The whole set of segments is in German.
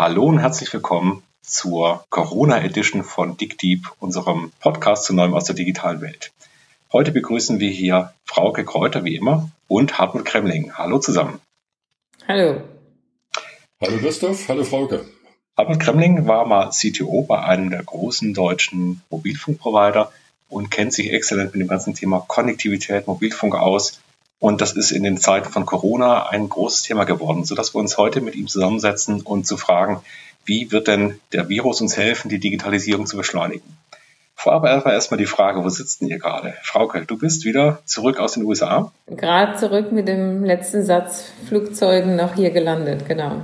Hallo und herzlich willkommen zur Corona Edition von DickDeep, unserem Podcast zu Neuem aus der digitalen Welt. Heute begrüßen wir hier Frauke Kräuter wie immer und Hartmut Kremling. Hallo zusammen. Hallo. Hallo Christoph, hallo Frauke. Hartmut Kremling war mal CTO bei einem der großen deutschen Mobilfunkprovider und kennt sich exzellent mit dem ganzen Thema Konnektivität, Mobilfunk aus. Und das ist in den Zeiten von Corona ein großes Thema geworden, sodass wir uns heute mit ihm zusammensetzen und zu fragen, wie wird denn der Virus uns helfen, die Digitalisierung zu beschleunigen? Vorab erstmal die Frage, wo sitzt denn ihr gerade? Frauke, du bist wieder zurück aus den USA? Gerade zurück mit dem letzten Satz Flugzeugen noch hier gelandet, genau.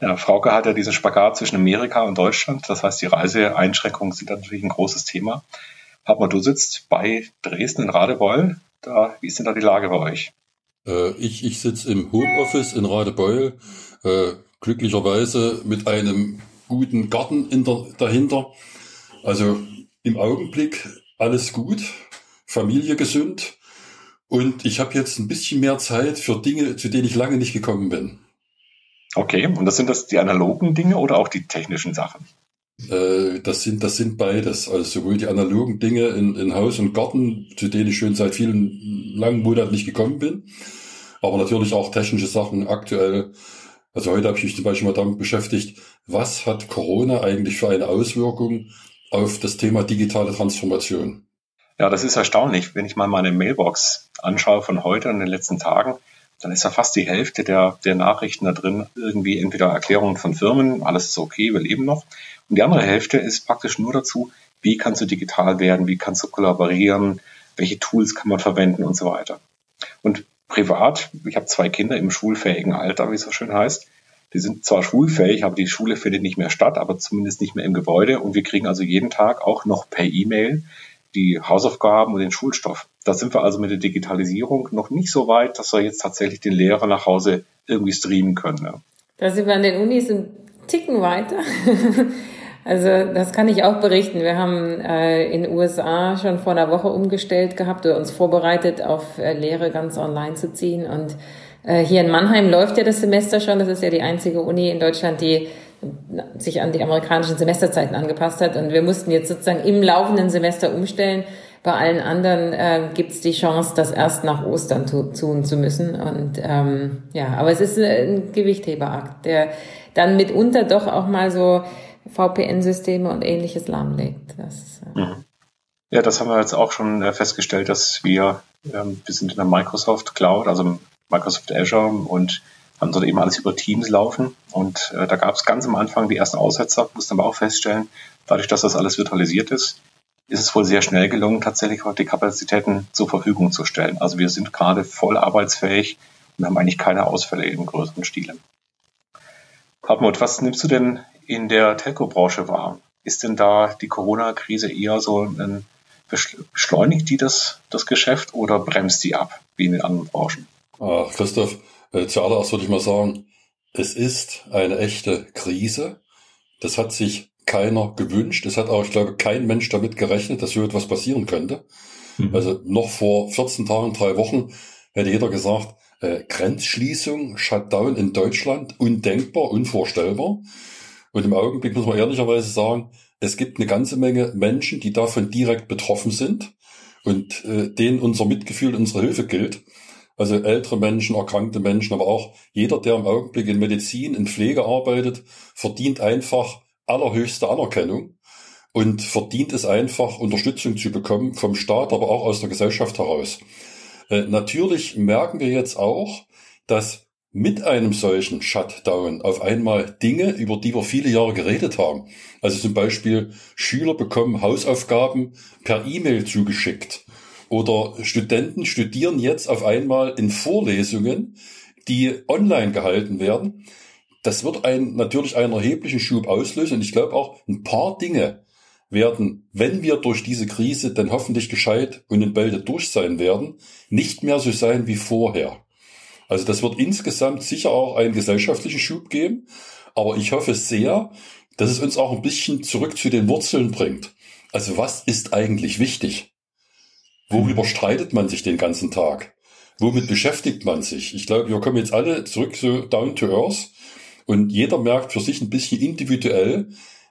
Ja, Frauke hat ja diesen Spagat zwischen Amerika und Deutschland. Das heißt, die Reiseeinschränkungen sind natürlich ein großes Thema. Hartmann, du sitzt bei Dresden in Radebeul. Da, wie ist denn da die Lage bei euch? Äh, ich ich sitze im Homeoffice in Radebeul, äh, glücklicherweise mit einem guten Garten der, dahinter. Also im Augenblick alles gut, Familie gesund und ich habe jetzt ein bisschen mehr Zeit für Dinge, zu denen ich lange nicht gekommen bin. Okay, und das sind das die analogen Dinge oder auch die technischen Sachen? Äh, das sind, das sind beides. Also sowohl die analogen Dinge in, in Haus und Garten, zu denen ich schon seit vielen langen Monaten nicht gekommen bin. Aber natürlich auch technische Sachen aktuell. Also heute habe ich mich zum Beispiel mal damit beschäftigt, was hat Corona eigentlich für eine Auswirkung auf das Thema digitale Transformation? Ja, das ist erstaunlich. Wenn ich mal meine Mailbox anschaue von heute und den letzten Tagen, dann ist ja fast die Hälfte der, der Nachrichten da drin irgendwie entweder Erklärungen von Firmen, alles ist okay, wir leben noch, und die andere Hälfte ist praktisch nur dazu, wie kannst du digital werden, wie kannst du kollaborieren, welche Tools kann man verwenden und so weiter. Und privat, ich habe zwei Kinder im schulfähigen Alter, wie es so schön heißt. Die sind zwar schulfähig, aber die Schule findet nicht mehr statt, aber zumindest nicht mehr im Gebäude. Und wir kriegen also jeden Tag auch noch per E-Mail die Hausaufgaben und den Schulstoff. Da sind wir also mit der Digitalisierung noch nicht so weit, dass wir jetzt tatsächlich den Lehrer nach Hause irgendwie streamen können. Ja. Da sind wir an den Unis ein Ticken weiter. Also das kann ich auch berichten. Wir haben äh, in den USA schon vor einer Woche umgestellt gehabt oder uns vorbereitet, auf äh, Lehre ganz online zu ziehen. Und äh, hier in Mannheim läuft ja das Semester schon. Das ist ja die einzige Uni in Deutschland, die sich an die amerikanischen Semesterzeiten angepasst hat. Und wir mussten jetzt sozusagen im laufenden Semester umstellen. Bei allen anderen äh, gibt es die Chance, das erst nach Ostern tu tun zu müssen. Und ähm, ja, aber es ist ein Gewichtheberakt, der dann mitunter doch auch mal so VPN-Systeme und ähnliches lahmlegt. Das, äh. Ja, das haben wir jetzt auch schon äh, festgestellt, dass wir, ähm, wir sind in der Microsoft Cloud, also Microsoft Azure und haben dort eben alles über Teams laufen. Und äh, da gab es ganz am Anfang die ersten Aussetzer, mussten aber auch feststellen, dadurch, dass das alles virtualisiert ist, ist es wohl sehr schnell gelungen, tatsächlich auch die Kapazitäten zur Verfügung zu stellen. Also wir sind gerade voll arbeitsfähig und haben eigentlich keine Ausfälle im größeren Stile. Hartmut, was nimmst du denn in der Telco-Branche wahr? Ist denn da die Corona-Krise eher so ein beschleunigt die das, das Geschäft oder bremst die ab, wie in den anderen Branchen? Ach, Christoph, äh, zuallererst würde ich mal sagen, es ist eine echte Krise. Das hat sich keiner gewünscht. Es hat auch, ich glaube, kein Mensch damit gerechnet, dass so etwas passieren könnte. Mhm. Also noch vor 14 Tagen, drei Wochen hätte jeder gesagt, äh, Grenzschließung, Shutdown in Deutschland, undenkbar, unvorstellbar. Und im Augenblick muss man ehrlicherweise sagen, es gibt eine ganze Menge Menschen, die davon direkt betroffen sind und äh, denen unser Mitgefühl, unsere Hilfe gilt. Also ältere Menschen, erkrankte Menschen, aber auch jeder, der im Augenblick in Medizin, in Pflege arbeitet, verdient einfach allerhöchste Anerkennung und verdient es einfach, Unterstützung zu bekommen vom Staat, aber auch aus der Gesellschaft heraus. Äh, natürlich merken wir jetzt auch, dass mit einem solchen Shutdown auf einmal Dinge, über die wir viele Jahre geredet haben. Also zum Beispiel Schüler bekommen Hausaufgaben per E-Mail zugeschickt oder Studenten studieren jetzt auf einmal in Vorlesungen, die online gehalten werden. Das wird ein, natürlich einen erheblichen Schub auslösen und ich glaube auch ein paar Dinge werden, wenn wir durch diese Krise dann hoffentlich gescheit und in Bälde durch sein werden, nicht mehr so sein wie vorher. Also das wird insgesamt sicher auch einen gesellschaftlichen Schub geben. Aber ich hoffe sehr, dass es uns auch ein bisschen zurück zu den Wurzeln bringt. Also was ist eigentlich wichtig? Worüber mhm. streitet man sich den ganzen Tag? Womit beschäftigt man sich? Ich glaube, wir kommen jetzt alle zurück so down to earth Und jeder merkt für sich ein bisschen individuell,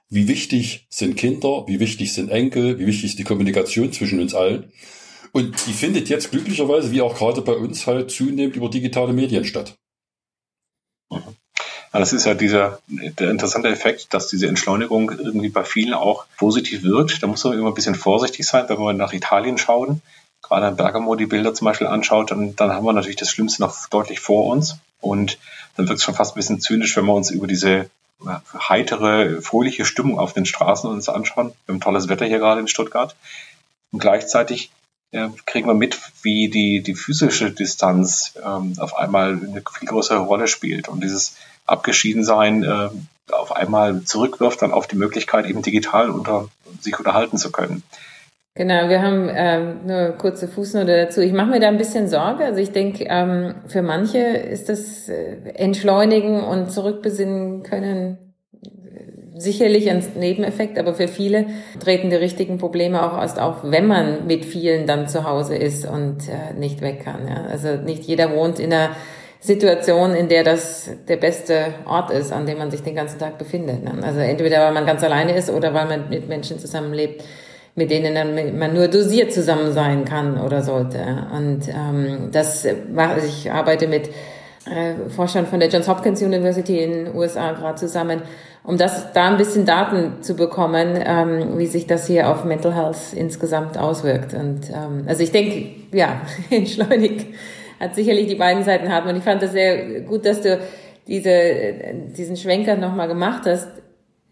wie wichtig sind Kinder, wie wichtig sind Enkel, wie wichtig ist die Kommunikation zwischen uns allen. Und die findet jetzt glücklicherweise, wie auch gerade bei uns, halt zunehmend über digitale Medien statt. Ja, das ist ja dieser der interessante Effekt, dass diese Entschleunigung irgendwie bei vielen auch positiv wirkt. Da muss man immer ein bisschen vorsichtig sein, wenn wir nach Italien schauen. Gerade in Bergamo die Bilder zum Beispiel anschaut, dann, dann haben wir natürlich das Schlimmste noch deutlich vor uns. Und dann wird es schon fast ein bisschen zynisch, wenn wir uns über diese heitere, fröhliche Stimmung auf den Straßen uns anschauen. Wir haben tolles Wetter hier gerade in Stuttgart. Und gleichzeitig äh, kriegen wir mit, wie die, die physische Distanz ähm, auf einmal eine viel größere Rolle spielt. Und dieses Abgeschiedensein äh, auf einmal zurückwirft dann auf die Möglichkeit, eben digital unter sich unterhalten zu können. Genau, wir haben ähm, eine kurze Fußnote dazu. Ich mache mir da ein bisschen Sorge. Also ich denke, ähm, für manche ist das äh, Entschleunigen und Zurückbesinnen können sicherlich ein Nebeneffekt, aber für viele treten die richtigen Probleme auch erst auf, wenn man mit vielen dann zu Hause ist und äh, nicht weg kann. Ja? Also nicht jeder wohnt in einer Situation, in der das der beste Ort ist, an dem man sich den ganzen Tag befindet. Ne? Also entweder weil man ganz alleine ist oder weil man mit Menschen zusammenlebt mit denen man nur dosiert zusammen sein kann oder sollte. Und ähm, das war, ich arbeite mit äh, Forschern von der Johns Hopkins University in den USA gerade zusammen, um das da ein bisschen Daten zu bekommen, ähm, wie sich das hier auf Mental Health insgesamt auswirkt. Und ähm, also ich denke, ja, entschleunigt hat sicherlich die beiden Seiten haben. Und ich fand das sehr gut, dass du diese, diesen Schwenker nochmal gemacht hast.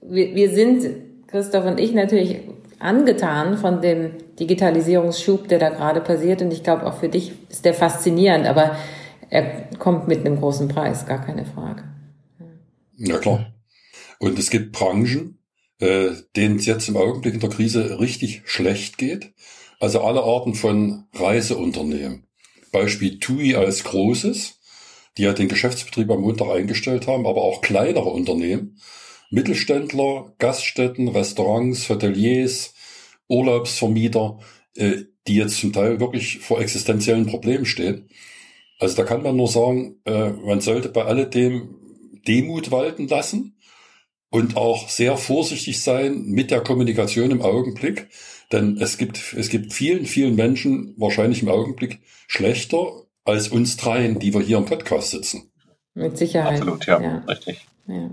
Wir, wir sind, Christoph und ich, natürlich angetan von dem Digitalisierungsschub, der da gerade passiert. Und ich glaube, auch für dich ist der faszinierend, aber er kommt mit einem großen Preis, gar keine Frage. Ja, klar. Und es gibt Branchen, äh, denen es jetzt im Augenblick in der Krise richtig schlecht geht. Also alle Arten von Reiseunternehmen. Beispiel TUI als großes, die ja den Geschäftsbetrieb am Montag eingestellt haben, aber auch kleinere Unternehmen, Mittelständler, Gaststätten, Restaurants, Hoteliers, Urlaubsvermieter, äh, die jetzt zum Teil wirklich vor existenziellen Problemen stehen. Also da kann man nur sagen, äh, man sollte bei alledem Demut walten lassen und auch sehr vorsichtig sein mit der Kommunikation im Augenblick, denn es gibt, es gibt vielen, vielen Menschen wahrscheinlich im Augenblick schlechter als uns dreien, die wir hier im Podcast sitzen. Mit Sicherheit. Absolut, ja, ja. richtig. Ja.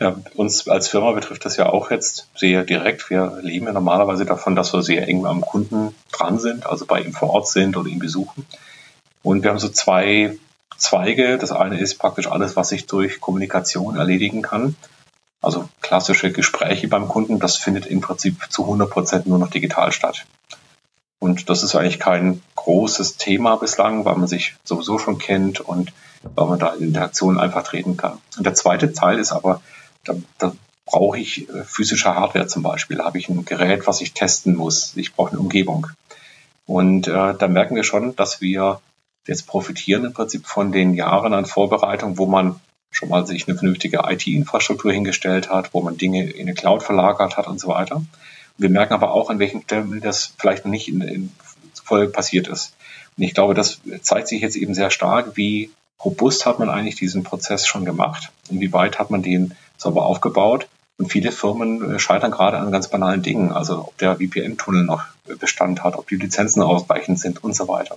Ja, uns als Firma betrifft das ja auch jetzt sehr direkt. Wir leben ja normalerweise davon, dass wir sehr eng am Kunden dran sind, also bei ihm vor Ort sind oder ihn besuchen. Und wir haben so zwei Zweige. Das eine ist praktisch alles, was ich durch Kommunikation erledigen kann. Also klassische Gespräche beim Kunden, das findet im Prinzip zu 100 Prozent nur noch digital statt. Und das ist eigentlich kein großes Thema bislang, weil man sich sowieso schon kennt und weil man da in Interaktion einfach treten kann. Und der zweite Teil ist aber da, da brauche ich äh, physische Hardware zum Beispiel. Da habe ich ein Gerät, was ich testen muss. Ich brauche eine Umgebung. Und äh, da merken wir schon, dass wir jetzt profitieren im Prinzip von den Jahren an Vorbereitung, wo man schon mal sich eine vernünftige IT-Infrastruktur hingestellt hat, wo man Dinge in eine Cloud verlagert hat und so weiter. Wir merken aber auch, an welchen Stellen das vielleicht nicht in, in voll passiert ist. Und ich glaube, das zeigt sich jetzt eben sehr stark, wie robust hat man eigentlich diesen Prozess schon gemacht, inwieweit hat man den sauber aufgebaut. Und viele Firmen äh, scheitern gerade an ganz banalen Dingen, also ob der VPN-Tunnel noch Bestand hat, ob die Lizenzen ausreichend sind und so weiter.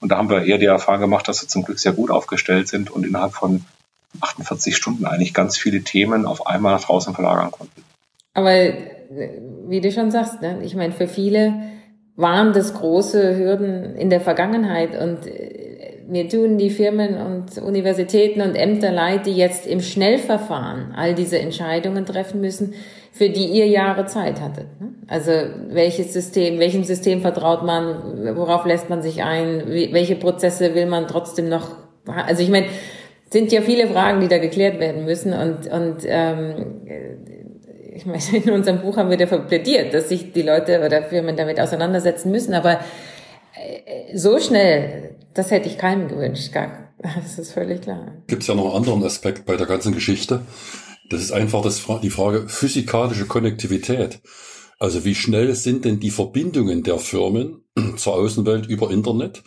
Und da haben wir eher die Erfahrung gemacht, dass wir zum Glück sehr gut aufgestellt sind und innerhalb von 48 Stunden eigentlich ganz viele Themen auf einmal nach draußen verlagern konnten. Aber äh, wie du schon sagst, ne? ich meine, für viele waren das große Hürden in der Vergangenheit und äh, mir tun die Firmen und Universitäten und Ämter leid, die jetzt im Schnellverfahren all diese Entscheidungen treffen müssen, für die ihr Jahre Zeit hattet. Ne? Also welches System, welchem System vertraut man, worauf lässt man sich ein, welche Prozesse will man trotzdem noch, also ich meine, sind ja viele Fragen, die da geklärt werden müssen und, und ähm, ich meine, in unserem Buch haben wir dafür plädiert, dass sich die Leute oder Firmen damit auseinandersetzen müssen, aber äh, so schnell das hätte ich keinem gewünscht, gar. Das ist völlig klar. Gibt es ja noch einen anderen Aspekt bei der ganzen Geschichte. Das ist einfach das, die Frage physikalische Konnektivität. Also wie schnell sind denn die Verbindungen der Firmen zur Außenwelt über Internet?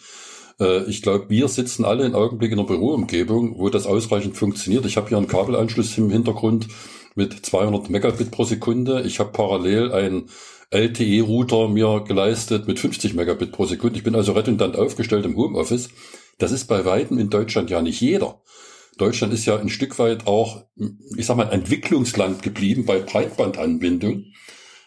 Äh, ich glaube, wir sitzen alle im Augenblick in einer Büroumgebung, wo das ausreichend funktioniert. Ich habe hier einen Kabelanschluss im Hintergrund mit 200 Megabit pro Sekunde. Ich habe parallel einen LTE-Router mir geleistet mit 50 Megabit pro Sekunde. Ich bin also redundant aufgestellt im Homeoffice. Das ist bei weitem in Deutschland ja nicht jeder. Deutschland ist ja ein Stück weit auch, ich sag mal, Entwicklungsland geblieben bei Breitbandanbindung.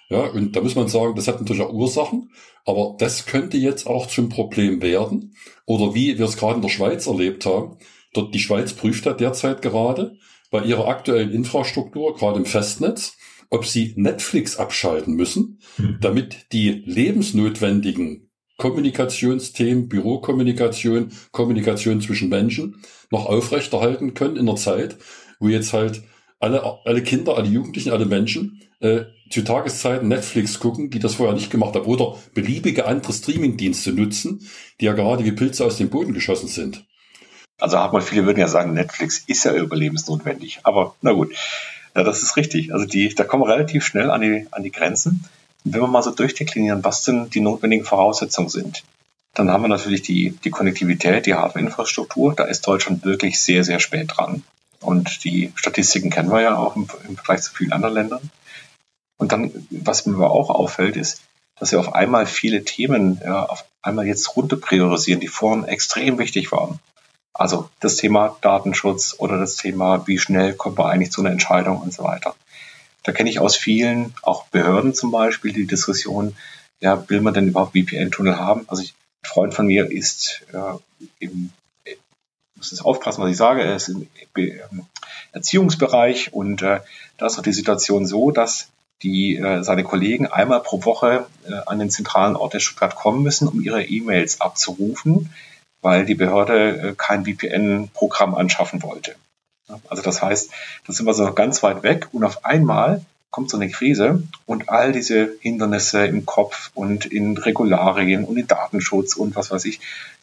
Ja, und da muss man sagen, das hat natürlich auch Ursachen, aber das könnte jetzt auch zum Problem werden. Oder wie wir es gerade in der Schweiz erlebt haben. Dort die Schweiz prüft ja derzeit gerade bei ihrer aktuellen Infrastruktur, gerade im Festnetz, ob sie Netflix abschalten müssen, mhm. damit die lebensnotwendigen Kommunikationsthemen, Bürokommunikation, Kommunikation zwischen Menschen noch aufrechterhalten können in der Zeit, wo jetzt halt alle, alle Kinder, alle Jugendlichen, alle Menschen äh, zu Tageszeiten Netflix gucken, die das vorher nicht gemacht haben, oder beliebige andere Streamingdienste nutzen, die ja gerade wie Pilze aus dem Boden geschossen sind. Also hat man viele würden ja sagen, Netflix ist ja überlebensnotwendig. Aber na gut, ja, das ist richtig. Also die, da kommen wir relativ schnell an die, an die Grenzen wenn wir mal so durchdeklinieren, was denn die notwendigen Voraussetzungen sind, dann haben wir natürlich die, die Konnektivität, die Hardware-Infrastruktur. Da ist Deutschland wirklich sehr, sehr spät dran. Und die Statistiken kennen wir ja auch im, im Vergleich zu vielen anderen Ländern. Und dann, was mir aber auch auffällt, ist, dass wir auf einmal viele Themen ja, auf einmal jetzt runter priorisieren, die vorhin extrem wichtig waren. Also das Thema Datenschutz oder das Thema, wie schnell kommt man eigentlich zu einer Entscheidung und so weiter. Da kenne ich aus vielen, auch Behörden zum Beispiel, die Diskussion, ja, will man denn überhaupt VPN-Tunnel haben? Also ich, ein Freund von mir ist äh, im, ich muss jetzt aufpassen, was ich sage, er ist im Erziehungsbereich und äh, da ist auch die Situation so, dass die äh, seine Kollegen einmal pro Woche äh, an den zentralen Ort der Stuttgart kommen müssen, um ihre E-Mails abzurufen, weil die Behörde äh, kein VPN-Programm anschaffen wollte. Also das heißt, da sind wir so ganz weit weg und auf einmal kommt so eine Krise und all diese Hindernisse im Kopf und in Regularien und in Datenschutz und was weiß ich,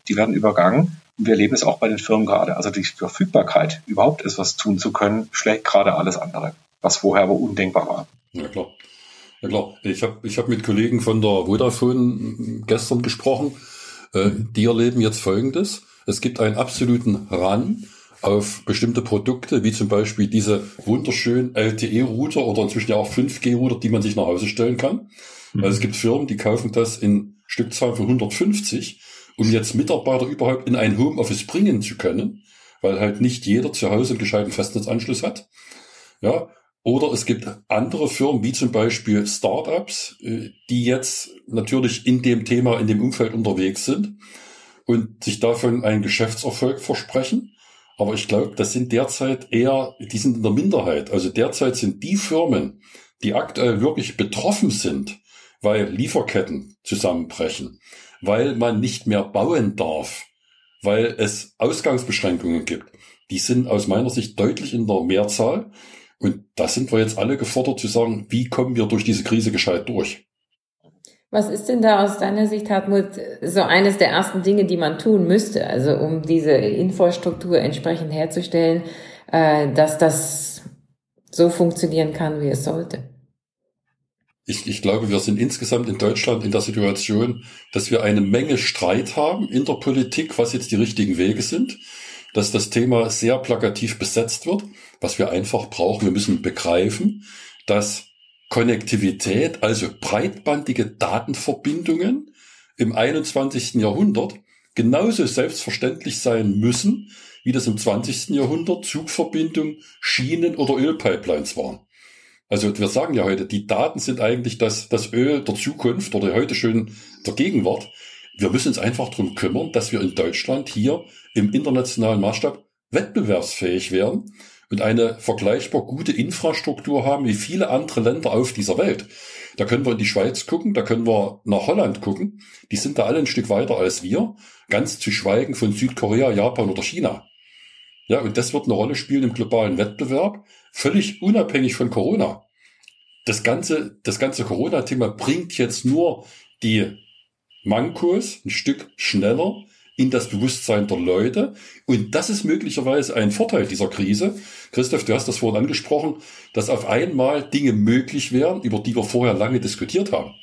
die werden übergangen. Und wir erleben es auch bei den Firmen gerade. Also die Verfügbarkeit, überhaupt etwas tun zu können, schlägt gerade alles andere, was vorher aber undenkbar war. Ja, klar. Ja, klar. Ich habe ich hab mit Kollegen von der Vodafone gestern gesprochen. Äh, die erleben jetzt Folgendes. Es gibt einen absoluten Run auf bestimmte Produkte, wie zum Beispiel diese wunderschönen LTE-Router oder inzwischen ja auch 5G-Router, die man sich nach Hause stellen kann. Mhm. Also es gibt Firmen, die kaufen das in Stückzahlen von 150, um jetzt Mitarbeiter überhaupt in ein Homeoffice bringen zu können, weil halt nicht jeder zu Hause einen gescheiten Festnetzanschluss hat. Ja, oder es gibt andere Firmen, wie zum Beispiel Startups, äh, die jetzt natürlich in dem Thema, in dem Umfeld unterwegs sind und sich davon einen Geschäftserfolg versprechen aber ich glaube, das sind derzeit eher, die sind in der Minderheit. Also derzeit sind die Firmen, die aktuell wirklich betroffen sind, weil Lieferketten zusammenbrechen, weil man nicht mehr bauen darf, weil es Ausgangsbeschränkungen gibt. Die sind aus meiner Sicht deutlich in der Mehrzahl. Und da sind wir jetzt alle gefordert zu sagen, wie kommen wir durch diese Krise gescheit durch? Was ist denn da aus deiner Sicht, Hartmut, so eines der ersten Dinge, die man tun müsste, also um diese Infrastruktur entsprechend herzustellen, äh, dass das so funktionieren kann, wie es sollte? Ich, ich glaube, wir sind insgesamt in Deutschland in der Situation, dass wir eine Menge Streit haben in der Politik, was jetzt die richtigen Wege sind, dass das Thema sehr plakativ besetzt wird, was wir einfach brauchen. Wir müssen begreifen, dass Konnektivität, also breitbandige Datenverbindungen im 21. Jahrhundert genauso selbstverständlich sein müssen, wie das im 20. Jahrhundert Zugverbindungen, Schienen oder Ölpipelines waren. Also wir sagen ja heute, die Daten sind eigentlich das, das Öl der Zukunft oder heute schon der Gegenwart. Wir müssen uns einfach darum kümmern, dass wir in Deutschland hier im internationalen Maßstab wettbewerbsfähig werden und eine vergleichbar gute Infrastruktur haben wie viele andere Länder auf dieser Welt. Da können wir in die Schweiz gucken, da können wir nach Holland gucken. Die sind da alle ein Stück weiter als wir, ganz zu schweigen von Südkorea, Japan oder China. Ja, und das wird eine Rolle spielen im globalen Wettbewerb, völlig unabhängig von Corona. Das ganze, das ganze Corona-Thema bringt jetzt nur die Mankos ein Stück schneller in das Bewusstsein der Leute. Und das ist möglicherweise ein Vorteil dieser Krise. Christoph, du hast das vorhin angesprochen, dass auf einmal Dinge möglich wären, über die wir vorher lange diskutiert haben.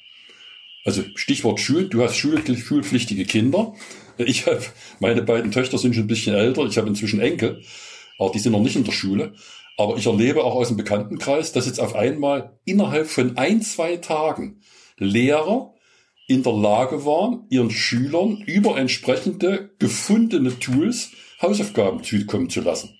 Also Stichwort Schulen, du hast schulpflichtige Kinder. Ich habe, meine beiden Töchter sind schon ein bisschen älter. Ich habe inzwischen Enkel, aber die sind noch nicht in der Schule. Aber ich erlebe auch aus dem Bekanntenkreis, dass jetzt auf einmal innerhalb von ein, zwei Tagen Lehrer in der Lage waren, ihren Schülern über entsprechende gefundene Tools Hausaufgaben zukommen zu lassen.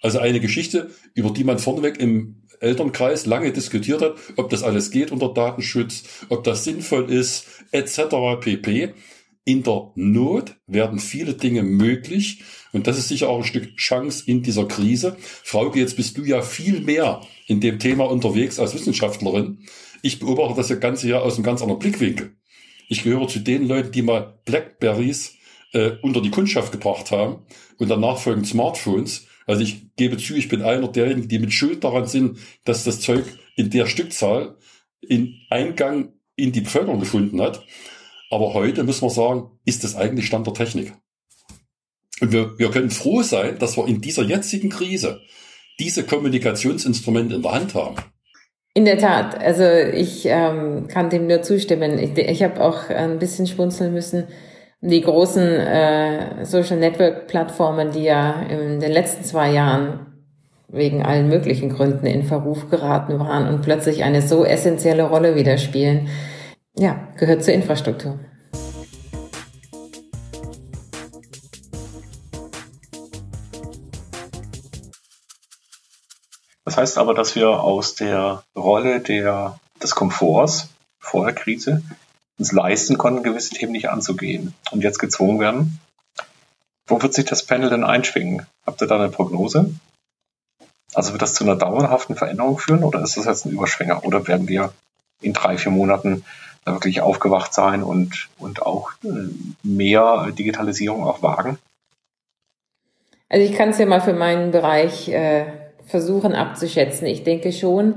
Also eine Geschichte, über die man vorneweg im Elternkreis lange diskutiert hat, ob das alles geht unter Datenschutz, ob das sinnvoll ist, etc. pp. In der Not werden viele Dinge möglich und das ist sicher auch ein Stück Chance in dieser Krise. Frauke, jetzt bist du ja viel mehr in dem Thema unterwegs als Wissenschaftlerin. Ich beobachte das Ganze ja aus einem ganz anderen Blickwinkel. Ich gehöre zu den Leuten, die mal Blackberries äh, unter die Kundschaft gebracht haben und danach folgend Smartphones. Also ich gebe zu, ich bin einer derjenigen, die mit Schuld daran sind, dass das Zeug in der Stückzahl in Eingang in die Bevölkerung gefunden hat. Aber heute müssen wir sagen, ist das eigentlich Stand der Technik. Und wir, wir können froh sein, dass wir in dieser jetzigen Krise diese Kommunikationsinstrumente in der Hand haben. In der Tat, also ich ähm, kann dem nur zustimmen. Ich, ich habe auch ein bisschen schmunzeln müssen. Die großen äh, Social Network Plattformen, die ja in den letzten zwei Jahren wegen allen möglichen Gründen in Verruf geraten waren und plötzlich eine so essentielle Rolle wieder spielen, ja, gehört zur Infrastruktur. Heißt aber, dass wir aus der Rolle der, des Komforts vor der Krise uns leisten konnten, gewisse Themen nicht anzugehen und jetzt gezwungen werden. Wo wird sich das Panel denn einschwingen? Habt ihr da eine Prognose? Also wird das zu einer dauerhaften Veränderung führen oder ist das jetzt ein Überschwänger? Oder werden wir in drei, vier Monaten da wirklich aufgewacht sein und, und auch äh, mehr Digitalisierung auch wagen? Also ich kann es ja mal für meinen Bereich äh, versuchen abzuschätzen. Ich denke schon,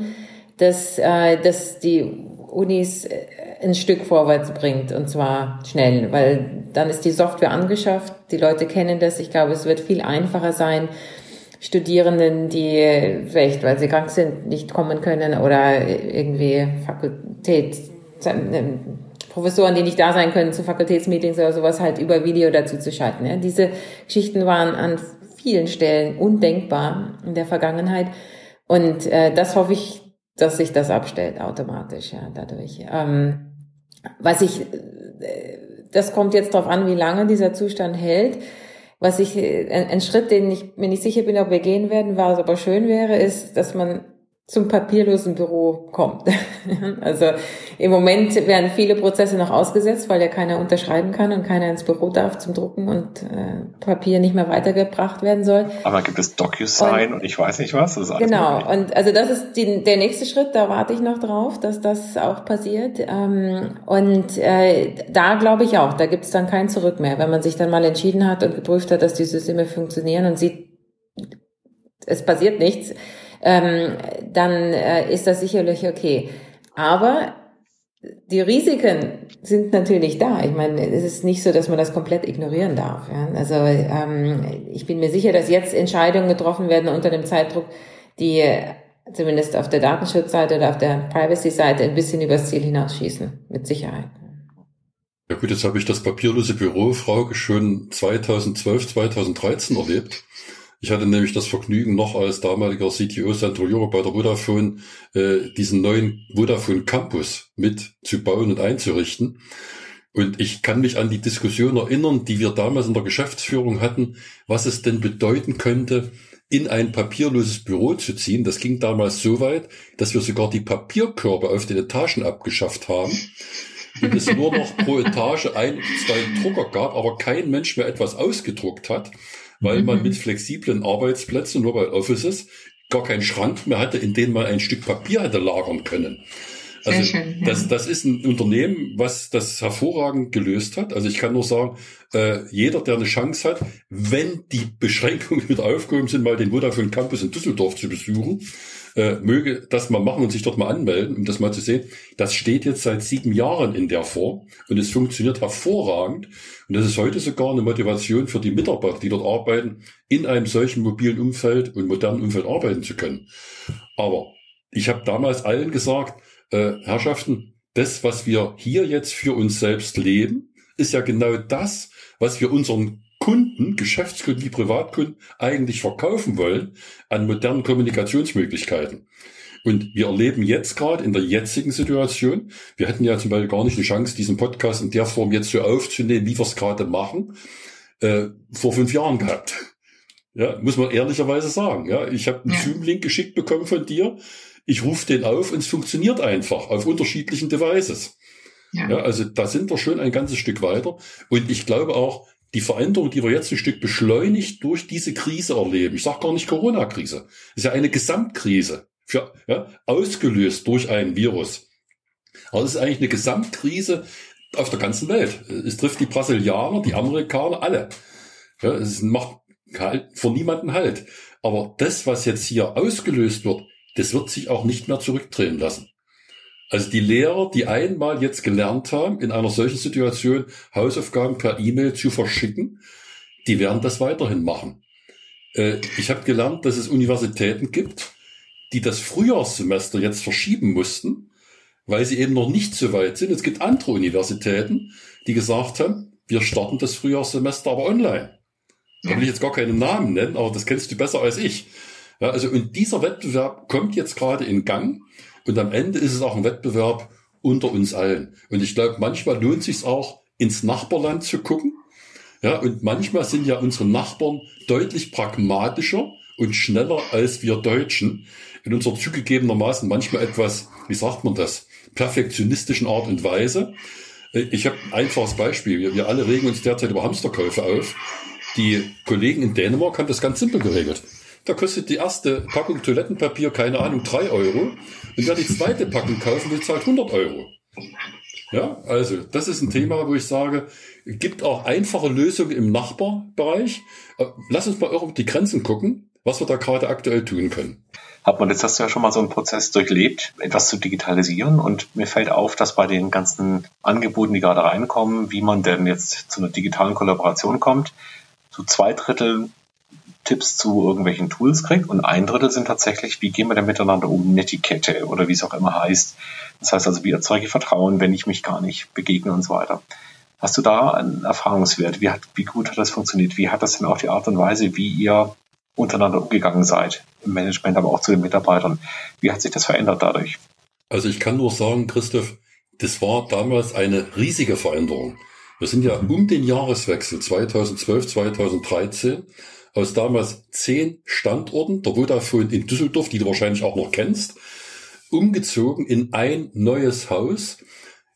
dass, äh, dass die Unis äh, ein Stück vorwärts bringt und zwar schnell, weil dann ist die Software angeschafft, die Leute kennen das. Ich glaube, es wird viel einfacher sein, Studierenden, die vielleicht, weil sie krank sind, nicht kommen können oder irgendwie Fakultät, äh, Professoren, die nicht da sein können zu Fakultätsmeetings oder sowas, halt über Video dazu zu schalten. Ja. Diese Geschichten waren an vielen Stellen undenkbar in der Vergangenheit. Und äh, das hoffe ich, dass sich das abstellt automatisch, ja, dadurch. Ähm, was ich, äh, das kommt jetzt darauf an, wie lange dieser Zustand hält. Was ich, äh, ein, ein Schritt, den ich mir nicht sicher bin, ob wir gehen werden, was aber schön wäre, ist, dass man zum papierlosen Büro kommt. also im Moment werden viele Prozesse noch ausgesetzt, weil ja keiner unterschreiben kann und keiner ins Büro darf zum Drucken und äh, Papier nicht mehr weitergebracht werden soll. Aber gibt es DocuSign und, und ich weiß nicht was? Genau, möglich. und also das ist die, der nächste Schritt, da warte ich noch drauf, dass das auch passiert. Ähm, und äh, da glaube ich auch, da gibt es dann kein Zurück mehr, wenn man sich dann mal entschieden hat und geprüft hat, dass die Systeme funktionieren und sieht, es passiert nichts ähm, dann äh, ist das sicherlich okay. Aber die Risiken sind natürlich da. Ich meine, es ist nicht so, dass man das komplett ignorieren darf. Ja? Also ähm, ich bin mir sicher, dass jetzt Entscheidungen getroffen werden unter dem Zeitdruck, die zumindest auf der Datenschutzseite oder auf der Privacy-Seite ein bisschen übers Ziel hinausschießen, mit Sicherheit. Ja gut, jetzt habe ich das papierlose Büro, Frauke, schon 2012, 2013 erlebt. Ich hatte nämlich das Vergnügen, noch als damaliger CTO Central Europe bei der Vodafone äh, diesen neuen Vodafone Campus mit zu bauen und einzurichten. Und ich kann mich an die Diskussion erinnern, die wir damals in der Geschäftsführung hatten, was es denn bedeuten könnte, in ein papierloses Büro zu ziehen. Das ging damals so weit, dass wir sogar die Papierkörbe auf den Etagen abgeschafft haben und es nur noch pro Etage ein, zwei Drucker gab, aber kein Mensch mehr etwas ausgedruckt hat weil mhm. man mit flexiblen Arbeitsplätzen, nur bei Offices, gar keinen Schrank mehr hatte, in den man ein Stück Papier hätte lagern können. Also schön, ja. das, das ist ein Unternehmen, was das hervorragend gelöst hat. Also ich kann nur sagen, äh, jeder, der eine Chance hat, wenn die Beschränkungen wieder aufgehoben sind, mal den Vodafone Campus in Düsseldorf zu besuchen, äh, möge das mal machen und sich dort mal anmelden, um das mal zu sehen. Das steht jetzt seit sieben Jahren in der Form und es funktioniert hervorragend. Und das ist heute sogar eine Motivation für die Mitarbeiter, die dort arbeiten, in einem solchen mobilen Umfeld und modernen Umfeld arbeiten zu können. Aber ich habe damals allen gesagt, äh, Herrschaften, das, was wir hier jetzt für uns selbst leben, ist ja genau das, was wir unseren Kunden, Geschäftskunden wie Privatkunden eigentlich verkaufen wollen an modernen Kommunikationsmöglichkeiten. Und wir erleben jetzt gerade in der jetzigen Situation, wir hätten ja zum Beispiel gar nicht die Chance, diesen Podcast in der Form jetzt so aufzunehmen, wie wir es gerade machen, äh, vor fünf Jahren gehabt. Ja, muss man ehrlicherweise sagen. Ja, ich habe einen ja. Zoom-Link geschickt bekommen von dir. Ich rufe den auf und es funktioniert einfach auf unterschiedlichen Devices. Ja. ja, also da sind wir schon ein ganzes Stück weiter. Und ich glaube auch, die Veränderung, die wir jetzt ein Stück beschleunigt durch diese Krise erleben, ich sage gar nicht Corona-Krise, ist ja eine Gesamtkrise, für, ja, ausgelöst durch ein Virus. Aber es ist eigentlich eine Gesamtkrise auf der ganzen Welt. Es trifft die Brasilianer, die Amerikaner, alle. Ja, es macht halt vor niemanden halt. Aber das, was jetzt hier ausgelöst wird, das wird sich auch nicht mehr zurückdrehen lassen. Also die Lehrer, die einmal jetzt gelernt haben, in einer solchen Situation Hausaufgaben per E-Mail zu verschicken, die werden das weiterhin machen. Äh, ich habe gelernt, dass es Universitäten gibt, die das Frühjahrssemester jetzt verschieben mussten, weil sie eben noch nicht so weit sind. Es gibt andere Universitäten, die gesagt haben, wir starten das Frühjahrssemester aber online. Da will ich jetzt gar keinen Namen nennen, aber das kennst du besser als ich. Ja, also und dieser Wettbewerb kommt jetzt gerade in Gang und am Ende ist es auch ein Wettbewerb unter uns allen. Und ich glaube, manchmal lohnt sich auch, ins Nachbarland zu gucken. Ja, und manchmal sind ja unsere Nachbarn deutlich pragmatischer und schneller als wir Deutschen in unserer zugegebenermaßen manchmal etwas, wie sagt man das, perfektionistischen Art und Weise. Ich habe ein einfaches Beispiel. Wir, wir alle regen uns derzeit über Hamsterkäufe auf. Die Kollegen in Dänemark haben das ganz simpel geregelt. Da kostet die erste Packung Toilettenpapier, keine Ahnung, drei Euro. Und wer die zweite Packung kaufen will, zahlt 100 Euro. Ja, also das ist ein Thema, wo ich sage, gibt auch einfache Lösungen im Nachbarbereich. Äh, lass uns mal auf die Grenzen gucken, was wir da gerade aktuell tun können. Hat man jetzt hast du ja schon mal so einen Prozess durchlebt, etwas zu digitalisieren und mir fällt auf, dass bei den ganzen Angeboten, die gerade reinkommen, wie man denn jetzt zu einer digitalen Kollaboration kommt, so zwei Drittel Tipps zu irgendwelchen Tools kriegt und ein Drittel sind tatsächlich, wie gehen wir denn miteinander um, Netiquette oder wie es auch immer heißt. Das heißt also, wie erzeuge ich Vertrauen, wenn ich mich gar nicht begegne und so weiter. Hast du da einen Erfahrungswert? Wie, hat, wie gut hat das funktioniert? Wie hat das denn auch die Art und Weise, wie ihr untereinander umgegangen seid, im Management, aber auch zu den Mitarbeitern? Wie hat sich das verändert dadurch? Also ich kann nur sagen, Christoph, das war damals eine riesige Veränderung. Wir sind ja um den Jahreswechsel 2012, 2013 aus damals zehn Standorten der Vodafone in Düsseldorf, die du wahrscheinlich auch noch kennst, umgezogen in ein neues Haus.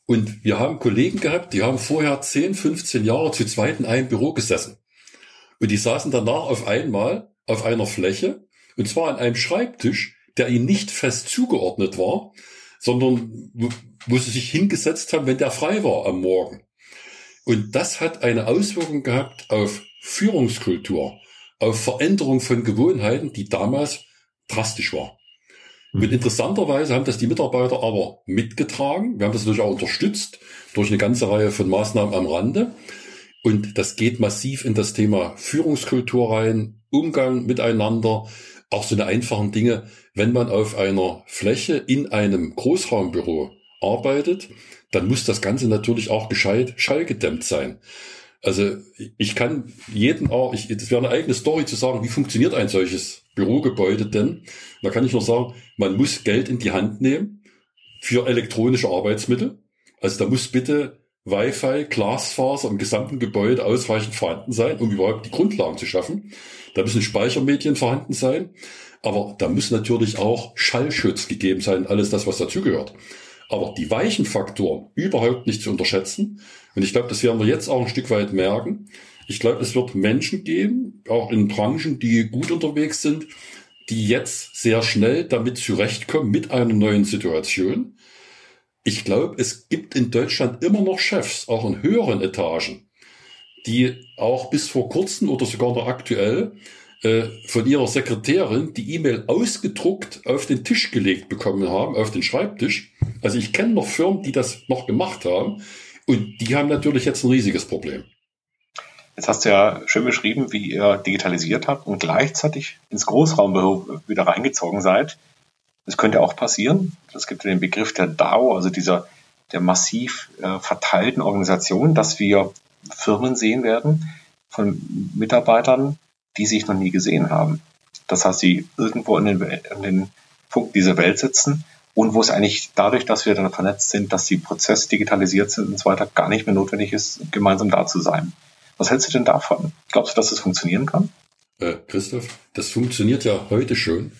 Und wir haben Kollegen gehabt, die haben vorher 10, 15 Jahre zu zweit in einem Büro gesessen. Und die saßen danach auf einmal auf einer Fläche, und zwar an einem Schreibtisch, der ihnen nicht fest zugeordnet war, sondern wo, sie sich hingesetzt haben, wenn der frei war am Morgen. Und das hat eine Auswirkung gehabt auf Führungskultur, auf Veränderung von Gewohnheiten, die damals drastisch war. Mhm. Und interessanterweise haben das die Mitarbeiter aber mitgetragen. Wir haben das natürlich auch unterstützt durch eine ganze Reihe von Maßnahmen am Rande. Und das geht massiv in das Thema Führungskultur rein, Umgang miteinander, auch so eine einfachen Dinge. Wenn man auf einer Fläche in einem Großraumbüro arbeitet, dann muss das Ganze natürlich auch gescheit schallgedämmt sein. Also ich kann jeden auch, ich, das wäre eine eigene Story zu sagen, wie funktioniert ein solches Bürogebäude denn? Da kann ich nur sagen, man muss Geld in die Hand nehmen für elektronische Arbeitsmittel. Also da muss bitte Wi-Fi, Glasfaser im gesamten Gebäude ausreichend vorhanden sein, um überhaupt die Grundlagen zu schaffen. Da müssen Speichermedien vorhanden sein. Aber da muss natürlich auch Schallschutz gegeben sein, alles das, was dazugehört. Aber die weichen Faktoren überhaupt nicht zu unterschätzen. Und ich glaube, das werden wir jetzt auch ein Stück weit merken. Ich glaube, es wird Menschen geben, auch in Branchen, die gut unterwegs sind, die jetzt sehr schnell damit zurechtkommen mit einer neuen Situation. Ich glaube, es gibt in Deutschland immer noch Chefs, auch in höheren Etagen, die auch bis vor kurzem oder sogar noch aktuell äh, von ihrer Sekretärin die E-Mail ausgedruckt auf den Tisch gelegt bekommen haben, auf den Schreibtisch. Also ich kenne noch Firmen, die das noch gemacht haben und die haben natürlich jetzt ein riesiges Problem. Jetzt hast du ja schön beschrieben, wie ihr digitalisiert habt und gleichzeitig ins Großraumbüro wieder reingezogen seid. Das könnte auch passieren. Es gibt den Begriff der DAO, also dieser der massiv äh, verteilten Organisation, dass wir Firmen sehen werden von Mitarbeitern, die sich noch nie gesehen haben. Das heißt, sie irgendwo in den, in den Punkt dieser Welt sitzen und wo es eigentlich dadurch, dass wir dann vernetzt sind, dass die Prozesse digitalisiert sind und so weiter, gar nicht mehr notwendig ist, gemeinsam da zu sein. Was hältst du denn davon? Glaubst du, dass das funktionieren kann? Äh, Christoph, das funktioniert ja heute schon.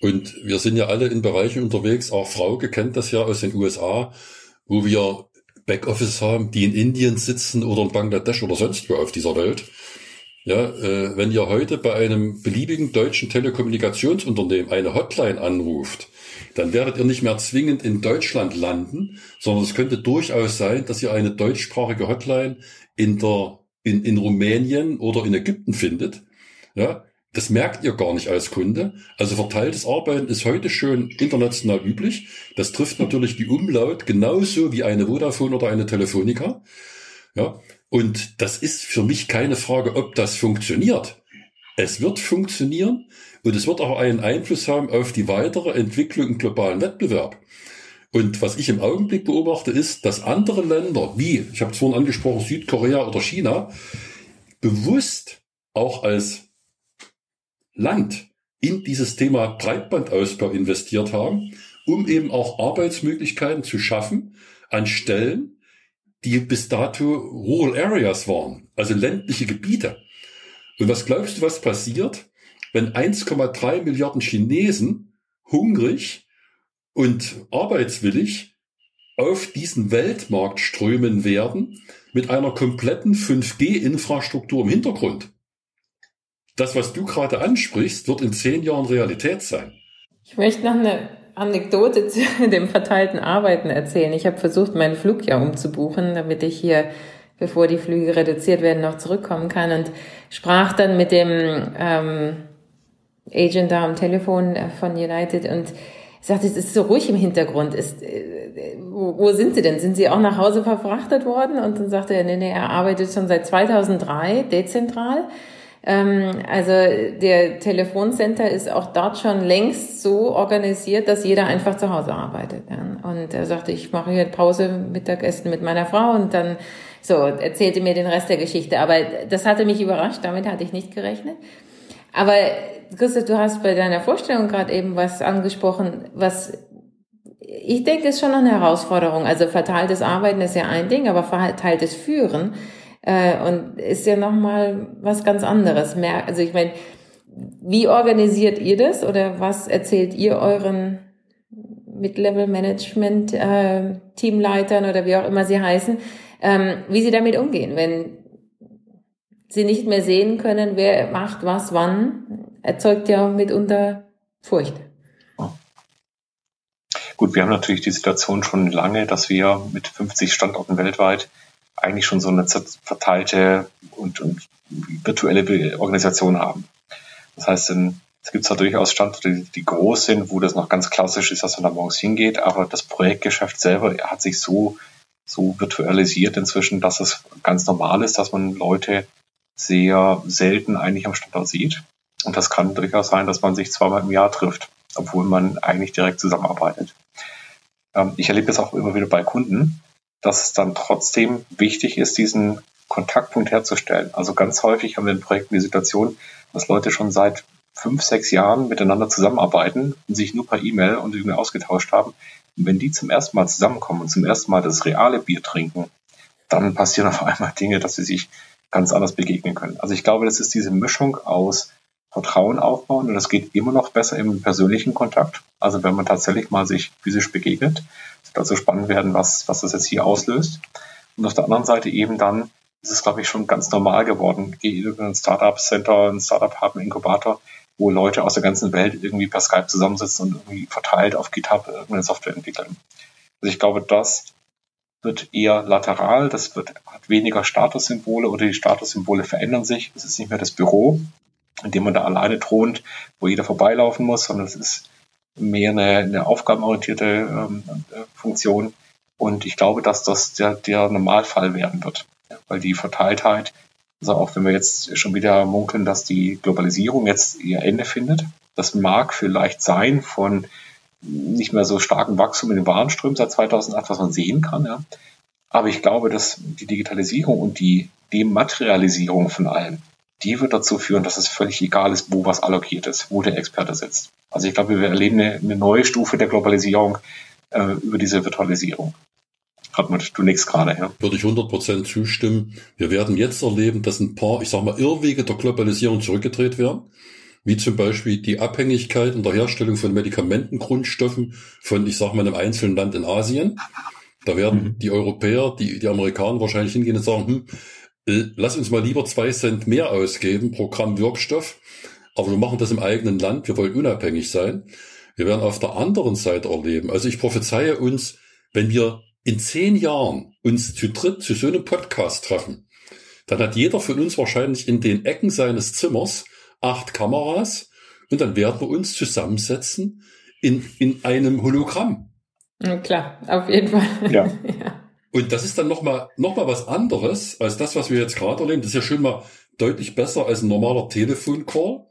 Und wir sind ja alle in Bereichen unterwegs. Auch Frauke kennt das ja aus den USA, wo wir Backoffice haben, die in Indien sitzen oder in Bangladesch oder sonst wo auf dieser Welt. Ja, äh, wenn ihr heute bei einem beliebigen deutschen Telekommunikationsunternehmen eine Hotline anruft, dann werdet ihr nicht mehr zwingend in Deutschland landen, sondern es könnte durchaus sein, dass ihr eine deutschsprachige Hotline in der in, in Rumänien oder in Ägypten findet. Ja, das merkt ihr gar nicht als Kunde. Also verteiltes Arbeiten ist heute schon international üblich. Das trifft natürlich die Umlaut genauso wie eine Vodafone oder eine Telefonica. Ja, und das ist für mich keine Frage, ob das funktioniert. Es wird funktionieren und es wird auch einen Einfluss haben auf die weitere Entwicklung im globalen Wettbewerb. Und was ich im Augenblick beobachte, ist, dass andere Länder, wie, ich habe es vorhin angesprochen, Südkorea oder China, bewusst auch als Land in dieses Thema Breitbandausbau investiert haben, um eben auch Arbeitsmöglichkeiten zu schaffen an Stellen, die bis dato Rural Areas waren, also ländliche Gebiete. Und was glaubst du, was passiert, wenn 1,3 Milliarden Chinesen hungrig und arbeitswillig auf diesen Weltmarkt strömen werden mit einer kompletten 5G-Infrastruktur im Hintergrund? Das, was du gerade ansprichst, wird in zehn Jahren Realität sein. Ich möchte noch eine Anekdote zu dem verteilten Arbeiten erzählen. Ich habe versucht, meinen Flug ja umzubuchen, damit ich hier, bevor die Flüge reduziert werden, noch zurückkommen kann und sprach dann mit dem ähm, Agent da am Telefon äh, von United und sagte, es ist so ruhig im Hintergrund. Ist, äh, wo, wo sind Sie denn? Sind Sie auch nach Hause verfrachtet worden? Und dann sagte er, nee, nee, er arbeitet schon seit 2003 dezentral also der Telefoncenter ist auch dort schon längst so organisiert, dass jeder einfach zu Hause arbeitet. Und er sagte, ich mache hier Pause, Mittagessen mit meiner Frau und dann so erzählte mir den Rest der Geschichte. Aber das hatte mich überrascht, damit hatte ich nicht gerechnet. Aber Christoph, du hast bei deiner Vorstellung gerade eben was angesprochen, was ich denke, ist schon eine Herausforderung. Also verteiltes Arbeiten ist ja ein Ding, aber verteiltes Führen äh, und ist ja nochmal was ganz anderes. Mehr, also ich meine, wie organisiert ihr das oder was erzählt ihr euren Mid-Level-Management, äh, Teamleitern oder wie auch immer sie heißen, ähm, wie sie damit umgehen, wenn sie nicht mehr sehen können, wer macht was wann, erzeugt ja mitunter Furcht. Gut, wir haben natürlich die Situation schon lange, dass wir mit 50 Standorten weltweit eigentlich schon so eine verteilte und, und virtuelle Organisation haben. Das heißt, es gibt zwar durchaus Standorte, die, groß sind, wo das noch ganz klassisch ist, dass man da morgens hingeht, aber das Projektgeschäft selber hat sich so, so virtualisiert inzwischen, dass es ganz normal ist, dass man Leute sehr selten eigentlich am Standort sieht. Und das kann durchaus sein, dass man sich zweimal im Jahr trifft, obwohl man eigentlich direkt zusammenarbeitet. Ähm, ich erlebe das auch immer wieder bei Kunden, dass es dann trotzdem wichtig ist, diesen Kontaktpunkt herzustellen. Also ganz häufig haben wir in Projekten die Situation, dass Leute schon seit fünf, sechs Jahren miteinander zusammenarbeiten und sich nur per E-Mail und irgendwie ausgetauscht haben. Und wenn die zum ersten Mal zusammenkommen und zum ersten Mal das reale Bier trinken, dann passieren auf einmal Dinge, dass sie sich ganz anders begegnen können. Also ich glaube, das ist diese Mischung aus Vertrauen aufbauen und das geht immer noch besser im persönlichen Kontakt. Also wenn man tatsächlich mal sich physisch begegnet, es wird also spannend werden, was, was das jetzt hier auslöst. Und auf der anderen Seite eben dann ist es, glaube ich, schon ganz normal geworden. Gehe über ein Startup-Center, ein Startup-Hub, einen Inkubator, wo Leute aus der ganzen Welt irgendwie per Skype zusammensitzen und irgendwie verteilt auf GitHub irgendeine Software entwickeln. Also ich glaube, das wird eher lateral, das wird, hat weniger Statussymbole oder die Statussymbole verändern sich. Es ist nicht mehr das Büro, in dem man da alleine thront, wo jeder vorbeilaufen muss, sondern es ist mehr eine, eine aufgabenorientierte ähm, Funktion. Und ich glaube, dass das der, der Normalfall werden wird, weil die Verteiltheit, also auch wenn wir jetzt schon wieder munkeln, dass die Globalisierung jetzt ihr Ende findet, das mag vielleicht sein von nicht mehr so starkem Wachstum in den Warenströmen seit 2008, was man sehen kann, ja. Aber ich glaube, dass die Digitalisierung und die Dematerialisierung von allem, die wird dazu führen, dass es völlig egal ist, wo was allokiert ist, wo der Experte sitzt. Also ich glaube, wir erleben eine, eine neue Stufe der Globalisierung äh, über diese Virtualisierung. Hartmut, du nix gerade, ja. Würde ich 100% zustimmen. Wir werden jetzt erleben, dass ein paar, ich sag mal, Irrwege der Globalisierung zurückgedreht werden. Wie zum Beispiel die Abhängigkeit und der Herstellung von Medikamentengrundstoffen von, ich sag mal, einem einzelnen Land in Asien. Da werden mhm. die Europäer, die, die Amerikaner wahrscheinlich hingehen und sagen, hm, lass uns mal lieber zwei Cent mehr ausgeben pro Gramm Wirkstoff. Aber wir machen das im eigenen Land. Wir wollen unabhängig sein. Wir werden auf der anderen Seite erleben. Also ich prophezeie uns, wenn wir in zehn Jahren uns zu dritt zu so einem Podcast treffen, dann hat jeder von uns wahrscheinlich in den Ecken seines Zimmers acht Kameras und dann werden wir uns zusammensetzen in, in einem Hologramm. Klar, auf jeden Fall. Ja. ja. Und das ist dann nochmal noch mal was anderes als das, was wir jetzt gerade erleben. Das ist ja schon mal deutlich besser als ein normaler Telefoncall.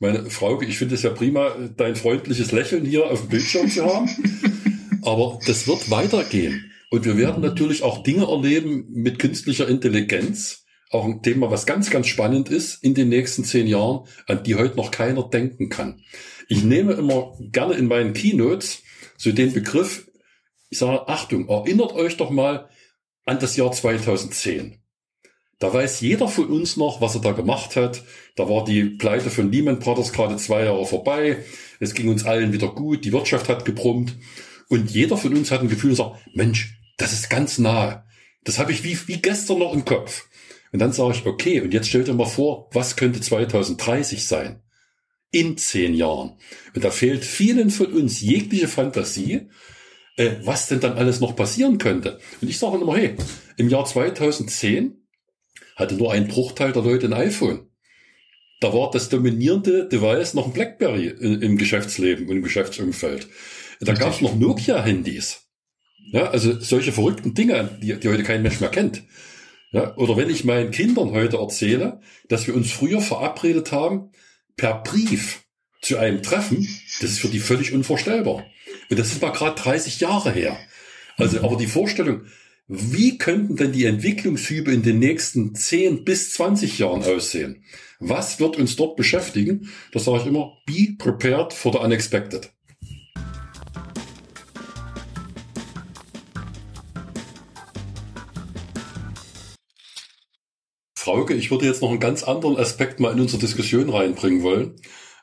Meine Frau, ich finde es ja prima, dein freundliches Lächeln hier auf dem Bildschirm zu haben. Aber das wird weitergehen. Und wir werden natürlich auch Dinge erleben mit künstlicher Intelligenz. Auch ein Thema, was ganz, ganz spannend ist in den nächsten zehn Jahren, an die heute noch keiner denken kann. Ich nehme immer gerne in meinen Keynotes so den Begriff, ich sage, Achtung, erinnert euch doch mal an das Jahr 2010. Da weiß jeder von uns noch, was er da gemacht hat. Da war die Pleite von Lehman Brothers gerade zwei Jahre vorbei. Es ging uns allen wieder gut. Die Wirtschaft hat gebrummt. Und jeder von uns hat ein Gefühl und sagt, Mensch, das ist ganz nahe. Das habe ich wie, wie gestern noch im Kopf. Und dann sage ich, okay, und jetzt stell dir mal vor, was könnte 2030 sein? In zehn Jahren. Und da fehlt vielen von uns jegliche Fantasie, äh, was denn dann alles noch passieren könnte. Und ich sage immer, hey, im Jahr 2010 hatte nur ein Bruchteil der Leute ein iPhone. Da war das dominierende Device noch ein BlackBerry im Geschäftsleben und im Geschäftsumfeld. Da gab es noch Nokia-Handys. Ja, also solche verrückten Dinge, die, die heute kein Mensch mehr kennt. Ja, oder wenn ich meinen Kindern heute erzähle, dass wir uns früher verabredet haben, per Brief zu einem Treffen, das ist für die völlig unvorstellbar. Und das ist mal gerade 30 Jahre her. Also, aber die Vorstellung, wie könnten denn die Entwicklungshübe in den nächsten 10 bis 20 Jahren aussehen? Was wird uns dort beschäftigen? Das sage ich immer, be prepared for the unexpected. Frauke, ich würde jetzt noch einen ganz anderen Aspekt mal in unsere Diskussion reinbringen wollen.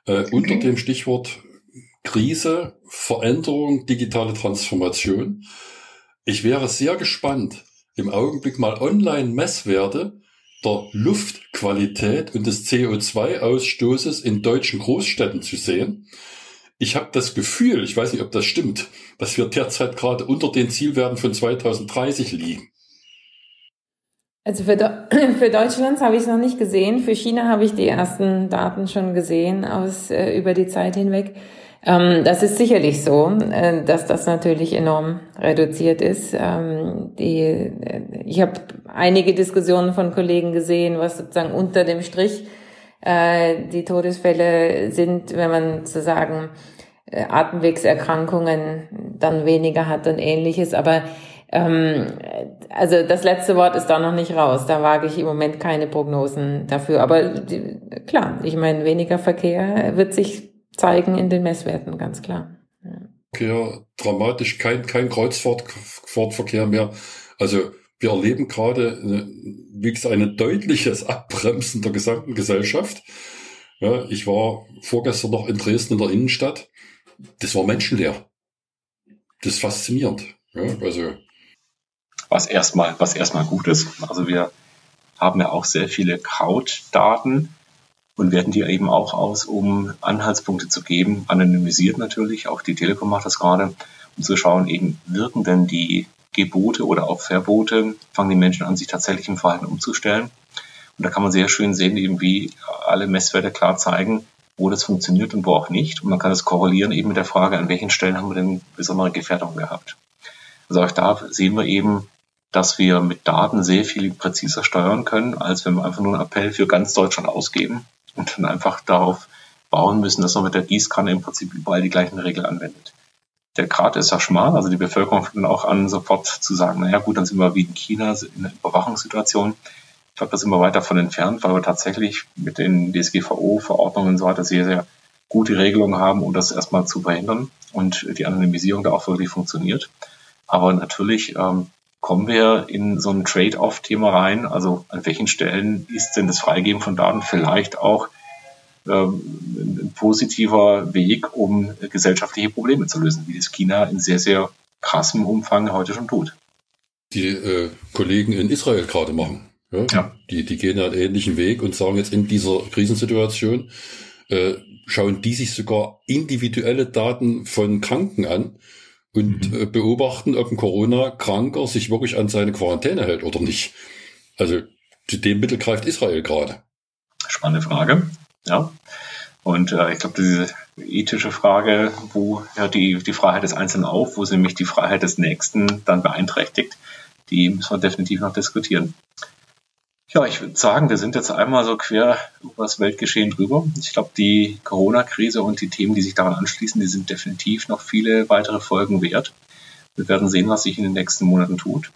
Äh, okay. Unter dem Stichwort Krise, Veränderung, digitale Transformation. Ich wäre sehr gespannt, im Augenblick mal Online-Messwerte der Luftqualität und des CO2-Ausstoßes in deutschen Großstädten zu sehen. Ich habe das Gefühl, ich weiß nicht, ob das stimmt, dass wir derzeit gerade unter den Zielwerten von 2030 liegen. Also für, für Deutschland habe ich es noch nicht gesehen. Für China habe ich die ersten Daten schon gesehen aus äh, über die Zeit hinweg. Ähm, das ist sicherlich so, äh, dass das natürlich enorm reduziert ist. Ähm, die, äh, ich habe einige Diskussionen von Kollegen gesehen, was sozusagen unter dem Strich äh, die Todesfälle sind, wenn man sozusagen Atemwegserkrankungen dann weniger hat und ähnliches. Aber ähm, also das letzte Wort ist da noch nicht raus. Da wage ich im Moment keine Prognosen dafür. Aber klar, ich meine, weniger Verkehr wird sich zeigen in den Messwerten, ganz klar. Ja, dramatisch, kein, kein Kreuzfahrtverkehr mehr. Also wir erleben gerade, äh, wie gesagt, ein deutliches Abbremsen der gesamten Gesellschaft. Ja, ich war vorgestern noch in Dresden in der Innenstadt. Das war menschenleer. Das ist faszinierend. Ja, also was erstmal, was erstmal gut ist. Also wir haben ja auch sehr viele Krautdaten und werten die eben auch aus, um Anhaltspunkte zu geben, anonymisiert natürlich, auch die Telekom macht das gerade, um zu schauen, eben wirken denn die Gebote oder auch Verbote, fangen die Menschen an, sich tatsächlich im Verhalten umzustellen. Und da kann man sehr schön sehen, eben wie alle Messwerte klar zeigen, wo das funktioniert und wo auch nicht. Und man kann das korrelieren eben mit der Frage, an welchen Stellen haben wir denn besondere Gefährdungen gehabt. Also auch da sehen wir eben, dass wir mit Daten sehr viel präziser steuern können, als wenn wir einfach nur einen Appell für ganz Deutschland ausgeben und dann einfach darauf bauen müssen, dass man mit der Gießkanne im Prinzip überall die gleichen Regeln anwendet. der Grad ist ja schmal, also die Bevölkerung fängt dann auch an, sofort zu sagen, naja gut, dann sind wir wie in China in einer Überwachungssituation. Ich glaube, da sind wir weit davon entfernt, weil wir tatsächlich mit den DSGVO-Verordnungen und so weiter sehr, sehr gute Regelungen haben, um das erstmal zu verhindern und die Anonymisierung da auch wirklich funktioniert. Aber natürlich ähm, kommen wir in so ein Trade-off-Thema rein. Also an welchen Stellen ist denn das Freigeben von Daten vielleicht auch ähm, ein positiver Weg, um gesellschaftliche Probleme zu lösen, wie das China in sehr, sehr krassem Umfang heute schon tut. Die äh, Kollegen in Israel gerade machen. Ja? ja. Die, die gehen einen ähnlichen Weg und sagen jetzt in dieser Krisensituation, äh, schauen die sich sogar individuelle Daten von Kranken an und mhm. äh, beobachten, ob ein Corona-Kranker sich wirklich an seine Quarantäne hält oder nicht. Also zu dem Mittel greift Israel gerade. Spannende Frage. Ja. Und äh, ich glaube, diese ethische Frage, wo hört die, die Freiheit des Einzelnen auf, wo sie nämlich die Freiheit des Nächsten dann beeinträchtigt, die müssen wir definitiv noch diskutieren. Ja, ich würde sagen, wir sind jetzt einmal so quer über das Weltgeschehen drüber. Ich glaube, die Corona-Krise und die Themen, die sich daran anschließen, die sind definitiv noch viele weitere Folgen wert. Wir werden sehen, was sich in den nächsten Monaten tut.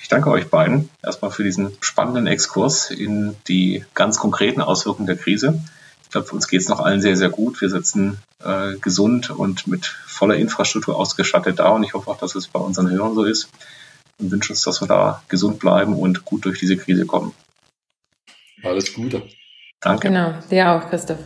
Ich danke euch beiden erstmal für diesen spannenden Exkurs in die ganz konkreten Auswirkungen der Krise. Ich glaube, für uns geht es noch allen sehr, sehr gut. Wir sitzen äh, gesund und mit voller Infrastruktur ausgestattet da und ich hoffe auch, dass es bei unseren Hörern so ist und wünsche uns, dass wir da gesund bleiben und gut durch diese Krise kommen. Alles Gute. Danke. Genau, dir auch, Christoph.